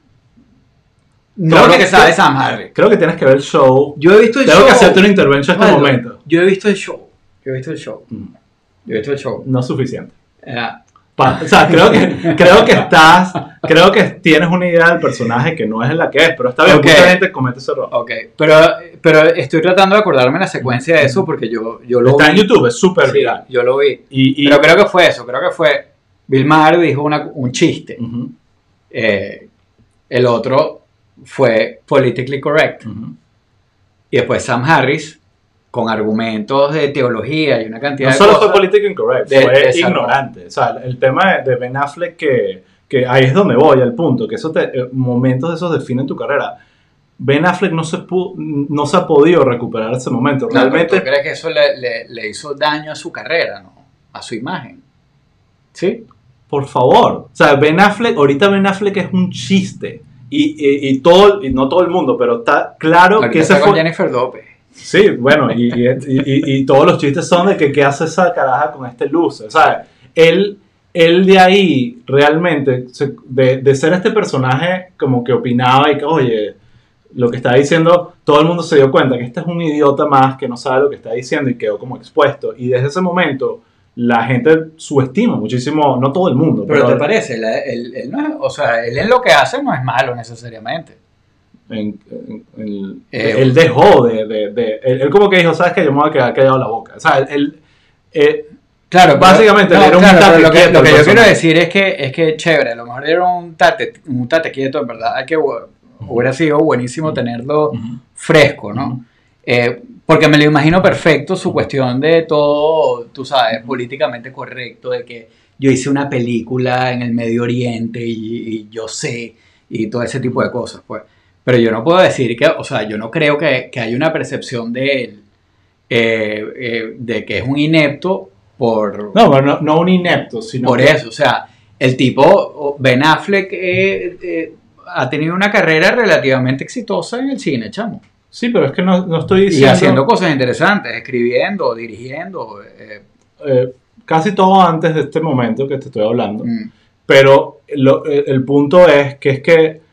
no Creo que- que sabe Sam Harris. Creo que tienes que ver el show. Yo he visto el Tengo show. que hacerte una intervención en este Osvaldo, momento. Yo he visto el show. Yo he visto el show. Mm. Yo he visto el show. No es suficiente. Eh, Pa- o sea, creo que, creo que estás, creo que tienes una idea del personaje que no es la que es, pero está bien, mucha gente comete ese error. Ok, pero, pero estoy tratando de acordarme la secuencia de eso porque yo, yo lo Está en. YouTube, es súper Sí, viral. yo lo vi. Y, y- Pero creo que fue eso, creo que fue. Bill Maher dijo una- un chiste. Eh, el otro fue politically correct. Y después Sam Harris, con argumentos de teología y una cantidad No de solo cosas. fue politically incorrect, de- fue de ignorante. O sea, el tema de, Ben Affleck que, que ahí es donde voy, al punto, que esos te- eh, momentos de esos definen tu carrera. Ben Affleck no se, pu- no se ha podido recuperar ese momento. No, Realmente ¿Tú crees que eso le, le- le hizo daño a su carrera, no? A su imagen. ¿Sí? Por favor. O sea, Ben Affleck, ahorita Ben Affleck es un chiste. Y, y, y todo, y no todo el mundo, pero está claro Ahorita que ese está con fue. Jennifer López. Sí, bueno, y, y, y- y todos los chistes son de que qué hace esa caraja con este luz. O sea, él, él de ahí realmente, de, de ser este personaje como que opinaba y que, oye, lo que está diciendo, todo el mundo se dio cuenta que este es un idiota más que no sabe lo que está diciendo y quedó como expuesto. Y desde ese momento, la gente subestima muchísimo, no todo el mundo, Pero pero, ¿te parece? Él, él no es- o sea, él en lo que hace no es malo necesariamente. En- en- en- Eh, él dejó de, de- de- él, él como que dijo, ¿sabes qué? Yo me voy a quedar callado la boca. O sea, él, él, eh, Claro, pero- Básicamente, él era un claro, tate pero lo que, quieto lo que el yo quiero decir es que, es que chévere, a lo mejor era un tate, un tate quieto, en verdad. Hay que, hubiera sido buenísimo tenerlo fresco, ¿no? Eh, porque me lo imagino perfecto su cuestión de todo, tú sabes, políticamente correcto, de que yo hice una película en el Medio Oriente y, y yo sé, y todo ese tipo de cosas, pues. Pero yo no puedo decir que, o sea, yo no creo que, que haya una percepción de él, eh, eh, de que es un inepto por, no, no, no un inepto, sino por que- eso, o sea, el tipo, Ben Affleck, eh, eh, ha tenido una carrera relativamente exitosa en el cine, chamo. Sí, pero es que no, no estoy Y diciendo haciendo cosas interesantes, escribiendo, dirigiendo. eh, casi todo antes de este momento que te estoy hablando. mm. Pero lo- el punto es que es que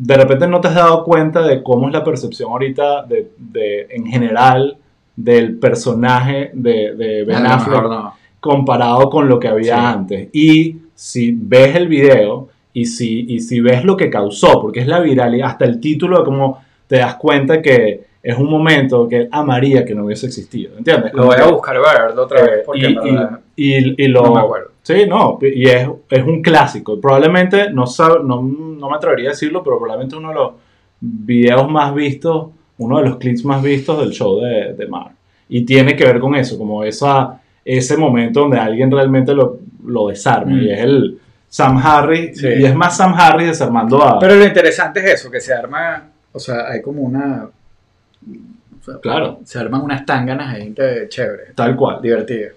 de repente no te has dado cuenta de cómo es la percepción ahorita de, de- en general del personaje de, de Ben lo Affleck mejor no. comparado con lo que había Sí. antes. Y si ves el video y si, y si ves lo que causó, porque es la viralidad, hasta el título de cómo te das cuenta que es un momento que él amaría que no hubiese existido. ¿Entiendes? Lo voy a buscar verlo otra vez, eh, porque y, y- y- lo, no me acuerdo. Sí, no, y es, es un clásico. Probablemente, no, sab- no, no me atrevería a decirlo, pero probablemente uno de los videos más vistos, uno de los clips más vistos del show de, de Mar. Y tiene que ver con eso, como esa, ese momento donde alguien realmente lo, lo desarma. Mm. Y es el Sam Harris, Sí. y es más Sam Harris desarmando a... Pero lo interesante es eso, que se arma, o sea, hay como una... o sea, Claro. Se arman unas tanganas ahí que chévere, tal cual. divertido.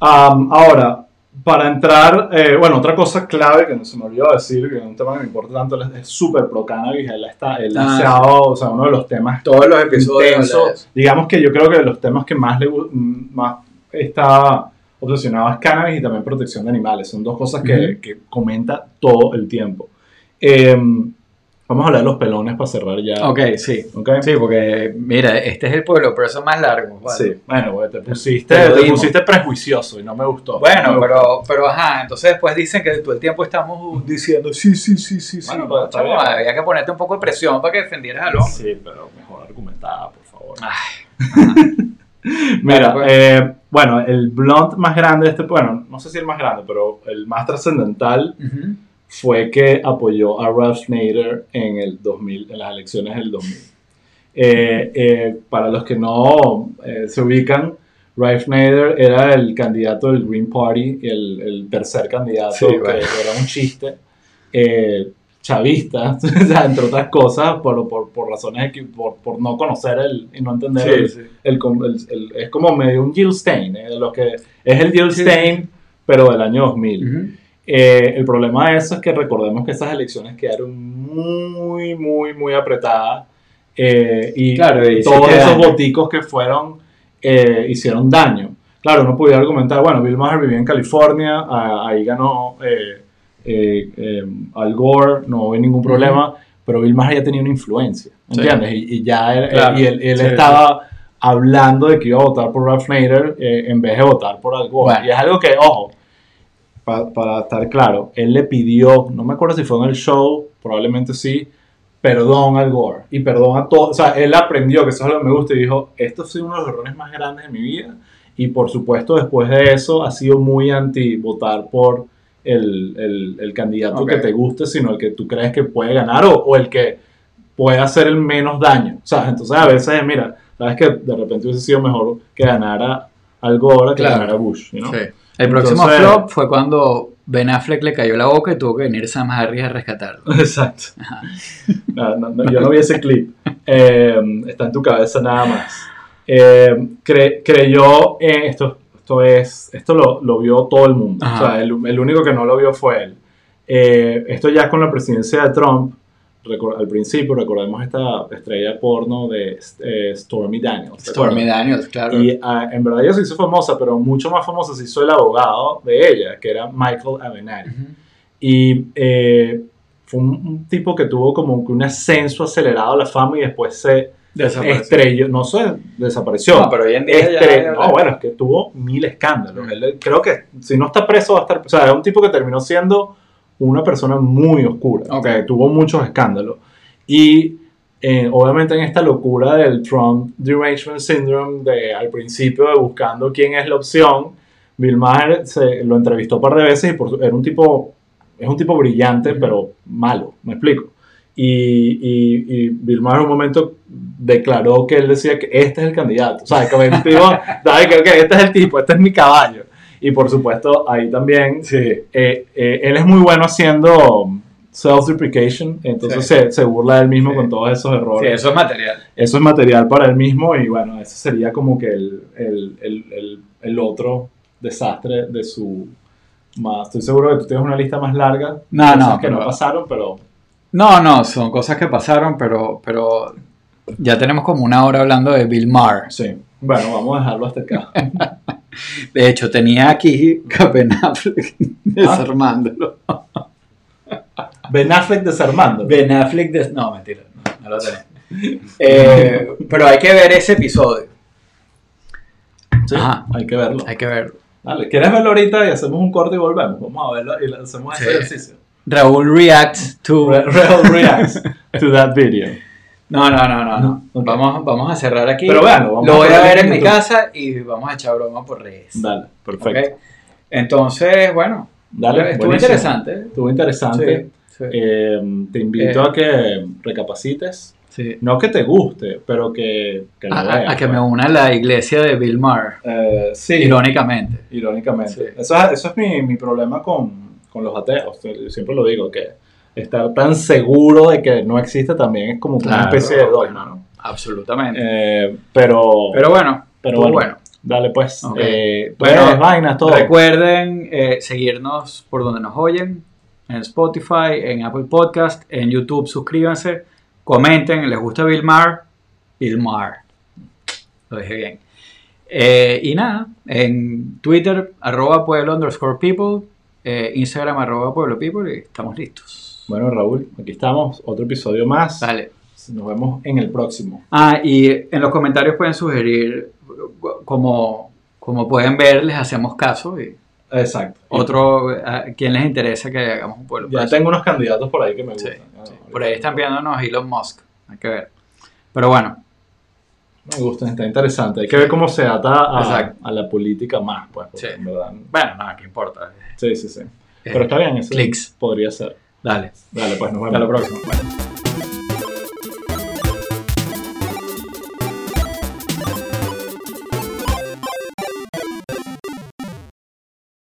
Am, ahora, para entrar, eh, bueno, otra cosa clave que no se me olvidó decir, que es un tema que me importa tanto, es- súper pro cannabis. Él, está, él Ah, se ha dado, o sea, uno de los temas Todos los episodios intensos. Digamos que yo creo que de los temas que más le más está obsesionado es cannabis y también protección de animales. Son dos cosas que, que comenta todo el tiempo. Em, vamos a hablar de los pelones para cerrar ya. Ok, sí. ¿ok? Sí, porque mira, este es el pueblo, pero eso es más largo. ¿vale? Sí. Bueno, pues, te pusiste, Te te pusiste prejuicioso y no me gustó. No Bueno, me pero, pero ajá, entonces después dicen que todo el tiempo estamos diciendo sí, sí, sí, sí, sí. Bueno, Bueno, pues, está bien. había que ponerte un poco de presión para que defendieras al hombre. Sí, pero mejor argumentada, por favor. Ay, Mira, Bueno, pues. eh, bueno, el blunt más grande de este, bueno, no sé si el más grande, pero el más trascendental Ujú. Fue que apoyó a Ralph Nader en el 2000, en las elecciones del 2000. Eh, eh, para los que no eh, se ubican, Ralph Nader era el candidato del Green Party, el, el tercer candidato, Sí, que bueno. era un chiste, eh, chavista, entre otras cosas, por, por, por razones, equi- por, por no conocer el, y no entender el, Sí, sí. el, el- es como medio un Jill Stein, ¿eh? lo que es el Jill Sí. Stein, pero del año 2000. Ujú. Eh, el problema de eso es que recordemos que esas elecciones quedaron muy, muy, muy apretadas eh, y Claro, y sí todos esos voticos que fueron eh, hicieron daño. Claro, uno podía argumentar, bueno, Bill Maher vivía en California, a- ahí ganó eh, eh, eh, Al Gore, no hubo ningún problema, pero Bill Maher ya tenía una influencia, Sí. ¿entiendes? Y, y ya él, Claro, y él, él sí, estaba hablando de que iba a votar por Ralph Nader en vez de votar por Al Gore. Bueno. Y es algo que, ojo, pa- para estar claro, él le pidió, no me acuerdo si fue en el show, probablemente sí, perdón al Gore y perdón a todos. O sea, él aprendió, que eso es lo que me gusta, y dijo, esto ha sido uno de los errores más grandes de mi vida. Y por supuesto, después de eso, ha sido muy anti votar por el, el- el candidato Ok. que te guste, sino el que tú crees que puede ganar o, o el que puede hacer el menos daño. O sea, entonces a veces, mira, sabes que de repente hubiese sido mejor que ganara al Gore que Claro. ganara Bush, ¿no? Sí. El próximo Entonces- flop fue cuando Ben Affleck le cayó la boca y tuvo que venir Sam Harris a rescatarlo. Exacto. No, no, yo no vi ese clip. Eh, está en tu cabeza nada más. Eh, cre- creyó en esto. Esto es, esto lo, lo vio todo el mundo. O sea, el, el único que no lo vio fue él. Eh, esto ya con la presidencia de Trump. Al principio recordemos esta estrella porno de eh, Stormy Daniels. ¿te Stormy? Daniels, claro. Y ah, en verdad ella se hizo famosa, pero mucho más famosa se hizo el abogado de ella, que era Michael Avenatti. Ujú. Y eh, fue un, un tipo que tuvo como que un ascenso acelerado a la fama y después se estrelló, no sé, desapareció. No, pero hoy en día ya- Estre- ya- no, bueno, es que tuvo mil escándalos. Mm. Él, creo que si no está preso va a estar... O sea, es un tipo que terminó siendo una persona muy oscura, Ok. que tuvo muchos escándalos. Y eh, obviamente en esta locura del Trump Derangement Syndrome, de al principio de buscando quién es la opción, Bill Maher se, lo entrevistó un par de veces y por, era un tipo, es un tipo brillante, pero malo, me explico. Y, y, y Bill Maher en un momento declaró que él decía que este es el candidato. O sea, que el tipo, ¿sabes? Que, ok, este es el tipo, este es mi caballo. Y por supuesto, ahí también, eh, eh, él es muy bueno haciendo self-deprecation, entonces Sí. se, se burla de él mismo Sí. con todos esos Sí, errores. eso es material. Eso es material para él mismo y bueno, eso sería como que el, el, el, el, el otro desastre de su... Más, estoy seguro que tú tienes una lista más larga. No, cosas no, que no pero- pasaron, pero No, no, son cosas que pasaron, pero, pero ya tenemos como una hora hablando de Bill Maher. sí. Bueno, vamos a dejarlo hasta acá. De hecho, tenía aquí a Ben Affleck desarmándolo. Ben Affleck desarmando. Ben Affleck des- No, mentira, no, no lo tenía. Eh, pero hay que ver ese episodio. Sí, Ajá. hay que verlo. Hay que verlo. Dale, ¿quieres verlo ahorita y hacemos un corte y volvemos? Vamos a verlo y hacemos ese Sí. ejercicio. Raúl reacts to... Real reacts to that video. No, no, no, no. no. Ok. Vamos, vamos a cerrar aquí. Pero véanlo, vamos Lo voy a ver en mi casa y vamos a echar broma por redes. Dale, perfecto. Ok. Entonces, bueno, Dale, estuvo buenísimo. interesante. Estuvo interesante. Sí, sí. Eh, te invito Eh. a que recapacites. sí. No que te guste, pero que, que lo A, veas. a que pues. me una a la iglesia de Bill Maher, Eh, sí, irónicamente. irónicamente. Eso, es, eso es mi, mi problema con, con los ateos. Siempre lo digo, que estar tan seguro de que no existe también es como una Claro. especie de dogma, ¿no? Absolutamente. Eh, pero, Pero bueno, pero bueno, bueno. dale pues. Eh, Bueno, redes, vainas, todo. Recuerden eh, seguirnos por donde nos oyen, en Spotify, en Apple Podcast, en YouTube, suscríbanse, comenten, les gusta Bill Maher, Bill Maher, lo dije bien. Eh, y nada, en Twitter, arroba pueblo underscore people, eh, Instagram, arroba pueblo people, y estamos listos. Bueno, Raúl, aquí estamos. Otro episodio más. Dale. Nos vemos en el próximo. Ah, y en los comentarios pueden sugerir, como, como pueden ver, les hacemos caso y Exacto. otro, a quien les interesa que hagamos un pueblo. Ya tengo unos candidatos por ahí que me Sí, gustan. Ah, sí. Por ahí están viéndonos Elon Musk, hay que ver. Pero bueno, Me gusta, está interesante. Hay que ver cómo se ata a, la política más, pues. Sí. en verdad. Bueno, nada, ¿qué importa? Sí, sí, sí. Pero está bien, eso Clics. podría ser. Dale. Dale, pues nos vemos. Hasta la próxima.